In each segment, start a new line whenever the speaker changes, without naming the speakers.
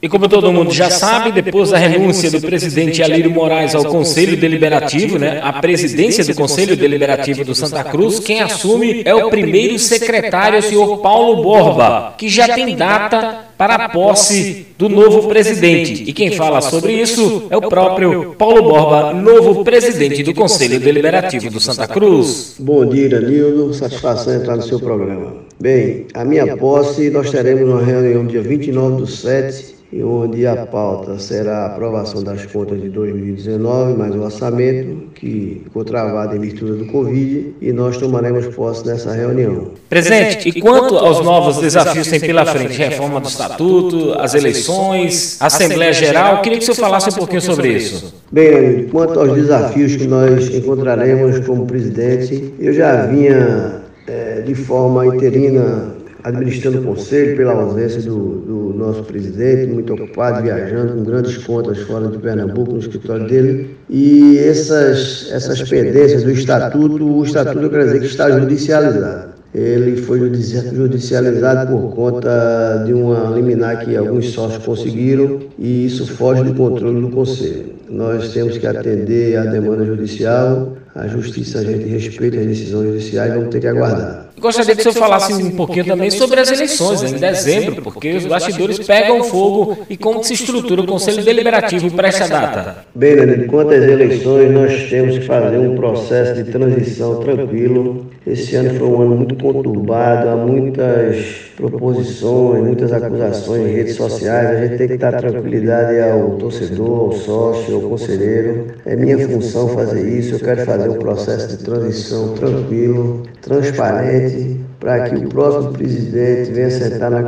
E como todo mundo já sabe, depois da renúncia do presidente Alírio Moraes ao Conselho Deliberativo, né, a presidência do Conselho Deliberativo do Santa Cruz, quem assume é o primeiro secretário, o senhor Paulo Borba, que já tem data para a posse do novo presidente. E quem fala sobre isso é o próprio Paulo Borba, novo presidente do Conselho Deliberativo do Santa Cruz.
Bom dia, Danilo. Satisfação entrar no seu programa. Bem, a minha posse nós teremos uma reunião dia 29 do 7 e onde a pauta será a aprovação das contas de 2019, mais o orçamento, que ficou travado em virtude do Covid, e nós tomaremos posse nessa reunião.
Presidente, e quanto aos novos desafios que tem pela frente, reforma do Estatuto, as eleições, Assembleia Geral, queria que o senhor falasse um pouquinho sobre isso.
Bem, quanto aos desafios que nós encontraremos como presidente, eu já vinha é, de forma interina administrando o conselho pela ausência do, do, nosso presidente, muito ocupado, viajando com grandes contas fora de Pernambuco, no escritório dele. E essas, essas pendências do estatuto, o estatuto eu quero dizer que está judicializado. Ele foi judicializado por conta de uma liminar que alguns sócios conseguiram e isso foge do controle do Conselho. Nós temos que atender à demanda judicial, a justiça a gente respeita as decisões judiciais, vamos ter que aguardar.
Gostaria que o senhor falasse um pouquinho também sobre as eleições em dezembro, porque os bastidores pegam fogo e como se estrutura o Conselho Deliberativo para essa data.
Bem, Leandro, quanto às eleições, nós temos que fazer um processo de transição tranquilo. Esse ano foi um ano muito conturbado, há muitas proposições, muitas acusações em redes sociais. A gente tem que dar tranquilidade ao torcedor, ao sócio, ao conselheiro. É minha função fazer isso. Eu quero fazer um processo de transição tranquilo, transparente para que o próximo presidente venha sentar na,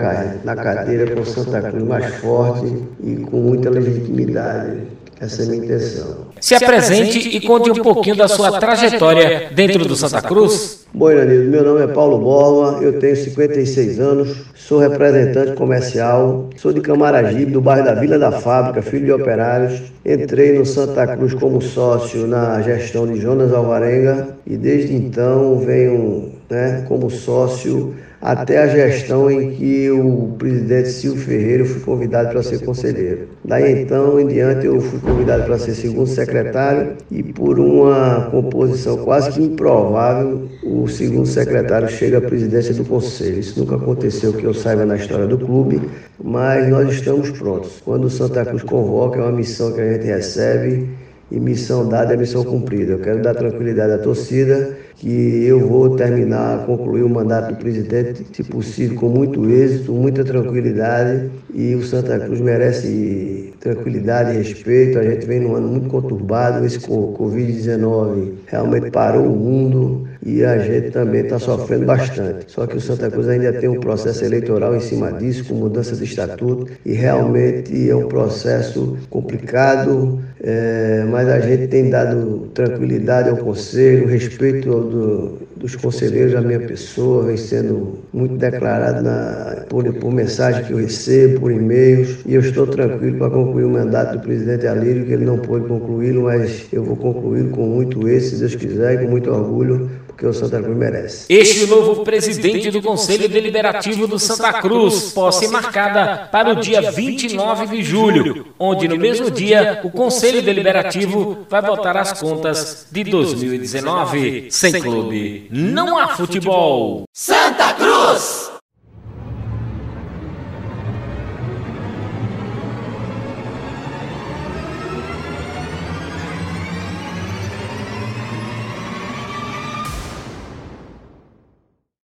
na cadeira com Santa Cruz mais forte e com muita legitimidade. Essa é a minha intenção.
Se apresente e conte um pouquinho da sua trajetória dentro do Santa Cruz.
Bom, Iranildo, meu nome é Paulo Borba, eu tenho 56 anos, sou representante comercial, sou de Camaragibe, do bairro da Vila da Fábrica, filho de operários. Entrei no Santa Cruz como sócio na gestão de Jonas Alvarenga e desde então venho né, como sócio até a gestão em que o presidente Silvio Ferreira foi convidado para ser conselheiro. Daí então em diante eu fui convidado para ser segundo secretário e por uma composição quase que improvável, o segundo secretário chega à presidência do conselho. Isso nunca aconteceu que eu saiba na história do clube, mas nós estamos prontos. Quando o Santa Cruz convoca, é uma missão que a gente recebe e missão dada é missão cumprida. Eu quero dar tranquilidade à torcida que eu vou terminar, concluir o mandato do presidente, se possível, com muito êxito, muita tranquilidade e o Santa Cruz merece tranquilidade e respeito. A gente vem num ano muito conturbado, esse Covid-19 realmente parou o mundo e a gente também está sofrendo bastante. Só que o Santa Cruz ainda tem um processo eleitoral em cima disso, com mudança de estatuto, e realmente é um processo complicado, é, mas a gente tem dado tranquilidade ao Conselho, respeito do, dos conselheiros da minha pessoa, vem sendo muito declarado na, por, por mensagem que eu recebo, por e-mails, e eu estou tranquilo para concluir o mandato do presidente Alírio, que ele não pôde concluí-lo, mas eu vou concluí-lo com muito êxito, se Deus quiser, e com muito orgulho, que o Santa Cruz merece.
Este novo presidente do Conselho Deliberativo do Santa Cruz, posse marcada para o dia 29 de julho, onde no mesmo dia o Conselho Deliberativo vai votar as contas de 2019. Sem clube, não há futebol.
Santa Cruz!